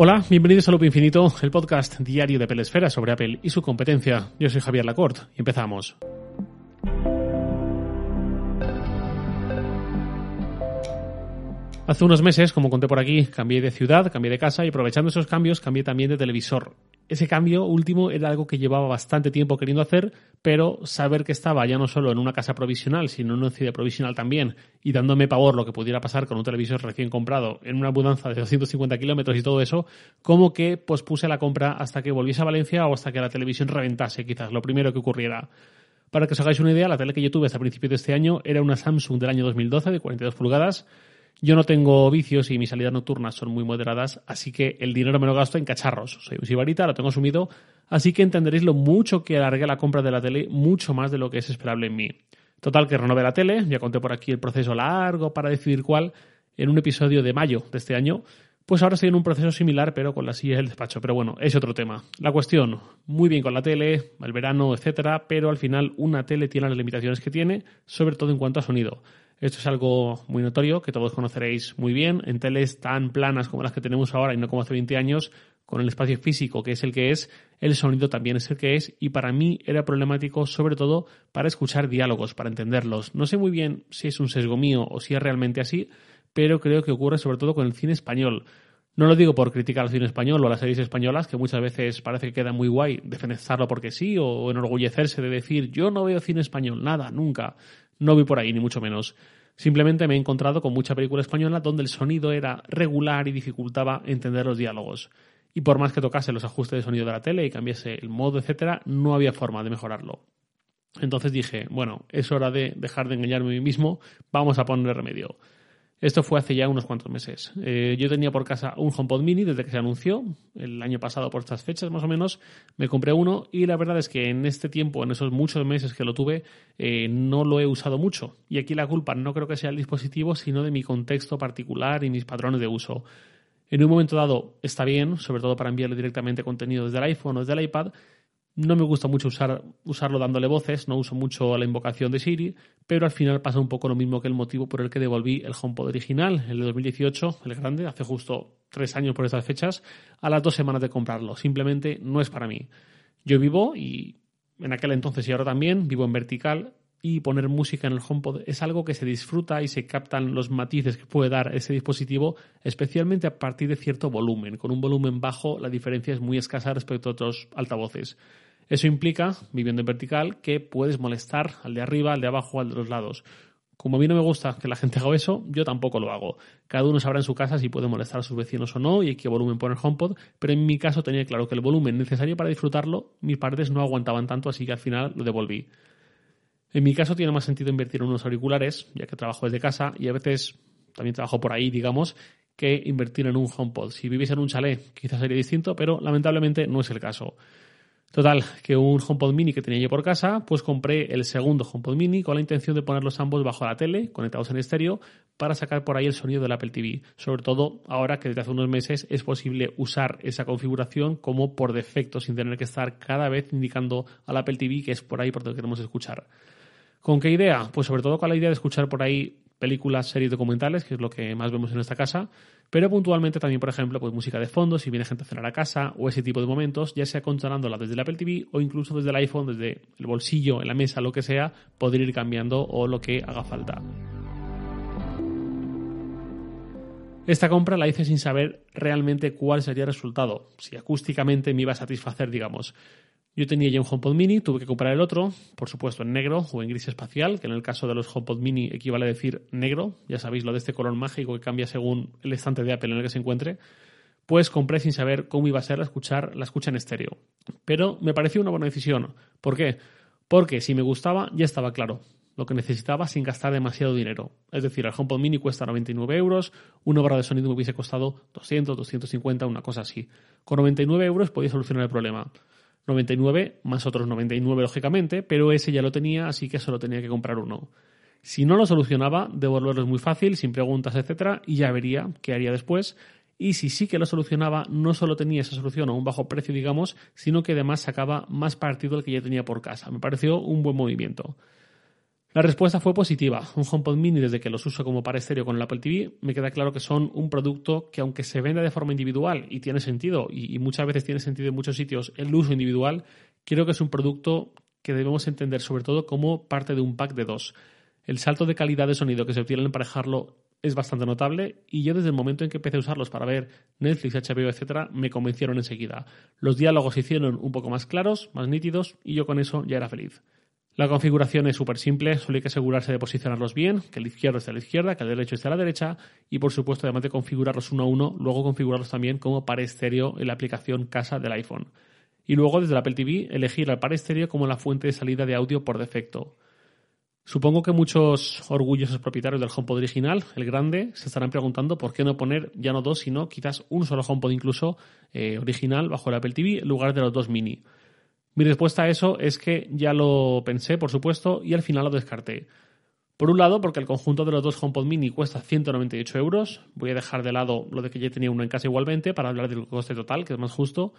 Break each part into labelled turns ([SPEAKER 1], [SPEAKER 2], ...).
[SPEAKER 1] Hola, bienvenidos a Loop Infinito, el podcast diario de Pelesfera sobre Apple y su competencia. Yo soy Javier Lacorte y empezamos. Hace unos meses, como conté por aquí, cambié de ciudad, cambié de casa y aprovechando esos cambios cambié también de televisor. Ese cambio último era algo que llevaba bastante tiempo queriendo hacer, pero saber que estaba ya no solo en una casa provisional, sino en una ciudad provisional también, y dándome pavor lo que pudiera pasar con un televisor recién comprado en una mudanza de 250 kilómetros y todo eso, como que pospuse la compra hasta que volviese a Valencia o hasta que la televisión reventase, quizás lo primero que ocurriera. Para que os hagáis una idea, la tele que yo tuve hasta principios de este año era una Samsung del año 2012 de 42 pulgadas, yo no tengo vicios y mis salidas nocturnas son muy moderadas, así que el dinero me lo gasto en cacharros. Soy un sibarita, lo tengo asumido, así que entenderéis lo mucho que alargué la compra de la tele, mucho más de lo que es esperable en mí. Total, que renové la tele, ya conté por aquí el proceso largo para decidir cuál, en un episodio de mayo de este año, pues ahora estoy en un proceso similar, pero con la silla del despacho. Pero bueno, es otro tema. La cuestión, muy bien con la tele, el verano, etcétera, pero al final una tele tiene las limitaciones que tiene, sobre todo en cuanto a sonido. Esto es algo muy notorio que todos conoceréis muy bien. En teles tan planas como las que tenemos ahora y no como hace 20 años, con el espacio físico que es el que es, el sonido también es el que es y para mí era problemático sobre todo para escuchar diálogos, para entenderlos. No sé muy bien si es un sesgo mío o si es realmente así, pero creo que ocurre sobre todo con el cine español. No lo digo por criticar al cine español o a las series españolas, que muchas veces parece que queda muy guay defenestrarlo porque sí, o enorgullecerse de decir yo no veo cine español, nada, nunca. No vi por ahí, ni mucho menos. Simplemente me he encontrado con mucha película española donde el sonido era regular y dificultaba entender los diálogos. Y por más que tocase los ajustes de sonido de la tele y cambiase el modo, etcétera, no había forma de mejorarlo. Entonces dije, bueno, es hora de dejar de engañarme a mí mismo, vamos a ponerle remedio. Esto fue hace ya unos cuantos meses. Eh, yo tenía por casa un HomePod Mini desde que se anunció, el año pasado por estas fechas más o menos, me compré uno y la verdad es que en este tiempo, en esos muchos meses que lo tuve, eh, no lo he usado mucho. Y aquí la culpa no creo que sea el dispositivo, sino de mi contexto particular y mis patrones de uso. En un momento dado está bien, sobre todo para enviarle directamente contenido desde el iPhone o desde el iPad, no me gusta mucho usar, usarlo dándole voces, no uso mucho la invocación de Siri, pero al final pasa un poco lo mismo que el motivo por el que devolví el HomePod original, el de 2018, el grande, hace justo tres años por estas fechas, a las dos semanas de comprarlo. Simplemente no es para mí. Yo vivo, y en aquel entonces y ahora también, vivo en vertical, y poner música en el HomePod es algo que se disfruta y se captan los matices que puede dar ese dispositivo, especialmente a partir de cierto volumen. Con un volumen bajo la diferencia es muy escasa respecto a otros altavoces. Eso implica, viviendo en vertical, que puedes molestar al de arriba, al de abajo, al de los lados. Como a mí no me gusta que la gente haga eso, yo tampoco lo hago. Cada uno sabrá en su casa si puede molestar a sus vecinos o no y qué volumen poner HomePod, pero en mi caso tenía claro que el volumen necesario para disfrutarlo, mis paredes no aguantaban tanto, así que al final lo devolví. En mi caso tiene más sentido invertir en unos auriculares, ya que trabajo desde casa y a veces también trabajo por ahí, digamos, que invertir en un HomePod. Si viviese en un chalet, quizás sería distinto, pero lamentablemente no es el caso. Total, que un HomePod mini que tenía yo por casa, pues compré el segundo HomePod mini con la intención de ponerlos ambos bajo la tele, conectados en estéreo, para sacar por ahí el sonido del Apple TV. Sobre todo ahora que desde hace unos meses es posible usar esa configuración como por defecto, sin tener que estar cada vez indicando al Apple TV que es por ahí por donde queremos escuchar. ¿Con qué idea? Pues sobre todo con la idea de escuchar por ahí películas, series documentales, que es lo que más vemos en esta casa, pero puntualmente también, por ejemplo, pues música de fondo, si viene gente a cenar a casa o ese tipo de momentos, ya sea controlándola desde el Apple TV o incluso desde el iPhone, desde el bolsillo, en la mesa, lo que sea, poder ir cambiando o lo que haga falta. Esta compra la hice sin saber realmente cuál sería el resultado, si acústicamente me iba a satisfacer, digamos. Yo tenía ya un HomePod mini, tuve que comprar el otro, por supuesto en negro o en gris espacial, que en el caso de los HomePod mini equivale a decir negro, ya sabéis lo de este color mágico que cambia según el estante de Apple en el que se encuentre, pues compré sin saber cómo iba a ser la, escuchar, la escucha en estéreo. Pero me pareció una buena decisión. ¿Por qué? Porque si me gustaba ya estaba claro lo que necesitaba sin gastar demasiado dinero. Es decir, el HomePod mini cuesta 99 euros, una barra de sonido me hubiese costado 200, 250, una cosa así. Con 99 euros podía solucionar el problema. 99 más otros 99 lógicamente, pero ese ya lo tenía, así que solo tenía que comprar uno. Si no lo solucionaba, devolverlo es muy fácil, sin preguntas, etcétera, y ya vería qué haría después. Y si sí que lo solucionaba, no solo tenía esa solución a un bajo precio, digamos, sino que además sacaba más partido del que ya tenía por casa. Me pareció un buen movimiento. La respuesta fue positiva. Un HomePod mini, desde que los uso como para estéreo con el Apple TV, me queda claro que son un producto que, aunque se vende de forma individual y tiene sentido, y, y muchas veces tiene sentido en muchos sitios el uso individual, creo que es un producto que debemos entender sobre todo como parte de un pack de dos. El salto de calidad de sonido que se obtiene al emparejarlo es bastante notable y yo desde el momento en que empecé a usarlos para ver Netflix, HBO, etcétera, me convencieron enseguida. Los diálogos se hicieron un poco más claros, más nítidos y yo con eso ya era feliz. La configuración es súper simple, solo hay que asegurarse de posicionarlos bien, que el izquierdo esté a la izquierda, que el derecho esté a la derecha y por supuesto además de configurarlos uno a uno, luego configurarlos también como par estéreo en la aplicación casa del iPhone. Y luego desde la Apple TV elegir al par estéreo como la fuente de salida de audio por defecto. Supongo que muchos orgullosos propietarios del HomePod original, el grande, se estarán preguntando por qué no poner ya no dos, sino quizás un solo HomePod incluso eh, original bajo el Apple TV en lugar de los dos mini. Mi respuesta a eso es que ya lo pensé, por supuesto, y al final lo descarté. Por un lado, porque el conjunto de los dos HomePod mini cuesta 198 euros. Voy a dejar de lado lo de que ya tenía uno en casa igualmente para hablar del coste total, que es más justo.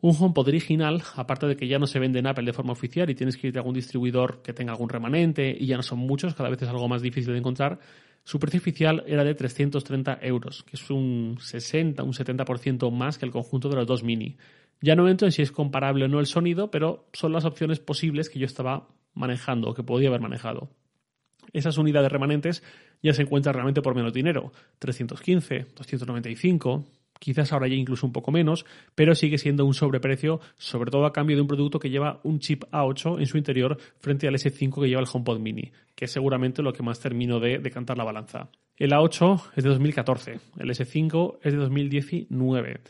[SPEAKER 1] Un HomePod original, aparte de que ya no se vende en Apple de forma oficial y tienes que ir a algún distribuidor que tenga algún remanente y ya no son muchos, cada vez es algo más difícil de encontrar, su precio oficial era de 330 euros, que es un 60, un 70% más que el conjunto de los dos mini. Ya no entro en si es comparable o no el sonido, pero son las opciones posibles que yo estaba manejando o que podía haber manejado. Esas unidades remanentes ya se encuentran realmente por menos dinero, 315, 295, quizás ahora ya incluso un poco menos, pero sigue siendo un sobreprecio, sobre todo a cambio de un producto que lleva un chip A8 en su interior frente al S5 que lleva el HomePod Mini, que es seguramente lo que más termino de decantar la balanza. El A8 es de 2014, el S5 es de 2019.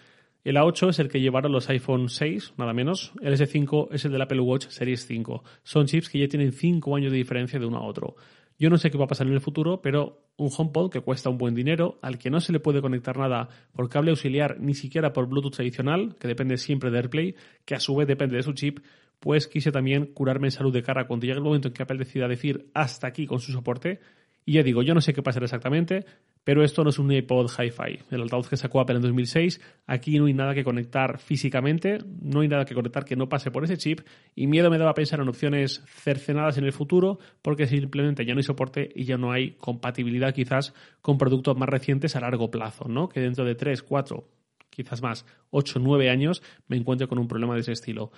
[SPEAKER 1] El A8 es el que llevaron los iPhone 6, nada menos. El S5 es el del Apple Watch Series 5. Son chips que ya tienen 5 años de diferencia de uno a otro. Yo no sé qué va a pasar en el futuro, pero un HomePod que cuesta un buen dinero, al que no se le puede conectar nada por cable auxiliar, ni siquiera por Bluetooth tradicional, que depende siempre de AirPlay, que a su vez depende de su chip, pues quise también curarme en salud de cara cuando llegue el momento en que Apple decida decir hasta aquí con su soporte y ya digo, yo no sé qué pasará exactamente, pero esto no es un iPod Hi-Fi. El altavoz que sacó Apple en 2006, aquí no hay nada que conectar físicamente, no hay nada que conectar que no pase por ese chip y miedo me daba pensar en opciones cercenadas en el futuro porque simplemente ya no hay soporte y ya no hay compatibilidad quizás con productos más recientes a largo plazo, ¿no? Que dentro de 3, 4, quizás más, 8, 9 años me encuentre con un problema de ese estilo.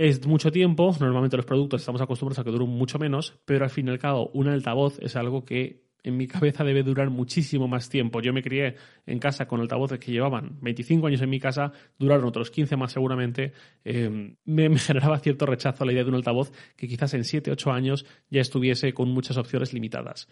[SPEAKER 1] Es mucho tiempo, normalmente los productos estamos acostumbrados a que duren mucho menos, pero al fin y al cabo un altavoz es algo que en mi cabeza debe durar muchísimo más tiempo. Yo me crié en casa con altavoces que llevaban 25 años en mi casa, duraron otros 15 más seguramente. Eh, me, me, generaba cierto rechazo a la idea de un altavoz que quizás en 7, 8 años ya estuviese con muchas opciones limitadas.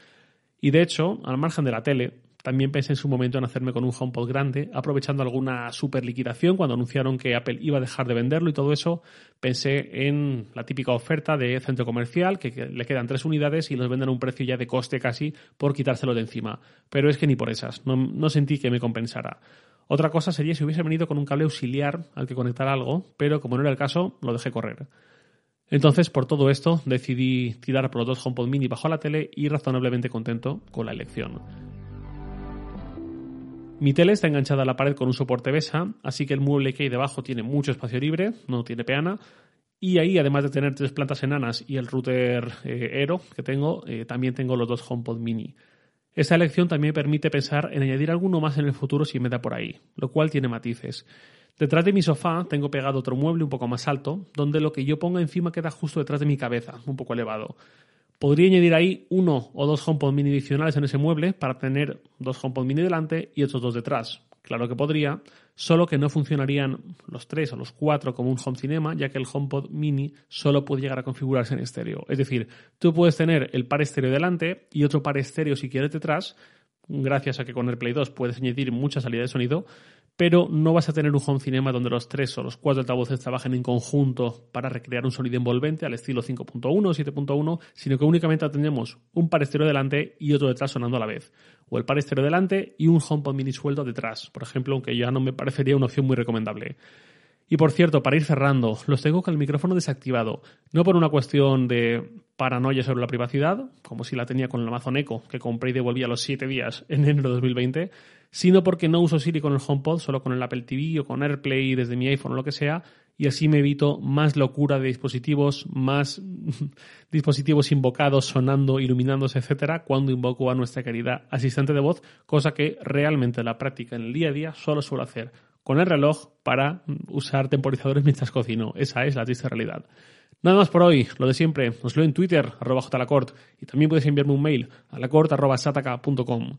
[SPEAKER 1] Y de hecho, al margen de la tele, también pensé en su momento en hacerme con un HomePod grande, aprovechando alguna super liquidación cuando anunciaron que Apple iba a dejar de venderlo y todo eso. Pensé en la típica oferta de centro comercial, que, le quedan tres unidades y los venden a un precio ya de coste casi por quitárselo de encima. Pero es que ni por esas, no, no sentí que me compensara. Otra cosa sería si hubiese venido con un cable auxiliar al que conectar algo, pero como no era el caso, lo dejé correr. Entonces, por todo esto, decidí tirar por los dos HomePod mini bajo la tele y razonablemente contento con la elección. Mi tele está enganchada a la pared con un soporte BESA, así que el mueble que hay debajo tiene mucho espacio libre, no tiene peana. Y ahí, además de tener tres plantas enanas y el router eh, Aero que tengo, eh, también tengo los dos HomePod mini. Esta elección también permite pensar en añadir alguno más en el futuro si me da por ahí, lo cual tiene matices. Detrás de mi sofá tengo pegado otro mueble un poco más alto, donde lo que yo ponga encima queda justo detrás de mi cabeza, un poco elevado. Podría añadir ahí uno o dos HomePod mini adicionales en ese mueble para tener dos HomePod mini delante y otros dos detrás. Claro que podría, solo que no funcionarían los tres o los cuatro como un home cinema, ya que el HomePod mini solo puede llegar a configurarse en estéreo. Es decir, tú puedes tener el par estéreo delante y otro par estéreo si quieres detrás, gracias a que con AirPlay 2 puedes añadir mucha salida de sonido, pero no vas a tener un home cinema donde los tres o los cuatro altavoces trabajen en conjunto para recrear un sonido envolvente al estilo 5.1 o 7.1, sino que únicamente tendremos un par estéreo delante y otro detrás sonando a la vez. O el par estéreo delante y un HomePod mini suelto detrás, por ejemplo, aunque ya no me parecería una opción muy recomendable. Y por cierto, para ir cerrando, los tengo con el micrófono desactivado. No por una cuestión de paranoia sobre la privacidad, como si la tenía con el Amazon Echo, que compré y devolví a los 7 días en enero de 2020, sino porque no uso Siri con el HomePod, solo con el Apple TV o con AirPlay desde mi iPhone o lo que sea, y así me evito más locura de dispositivos, más dispositivos invocados, sonando, iluminándose, etcétera, cuando invoco a nuestra querida asistente de voz, cosa que realmente en la práctica en el día a día solo suelo hacer con el reloj para usar temporizadores mientras cocino. Esa es la triste realidad. Nada más por hoy, lo de siempre, os leo en Twitter, arroba jlacort, y también puedes enviarme un mail a lacort.sataka.com.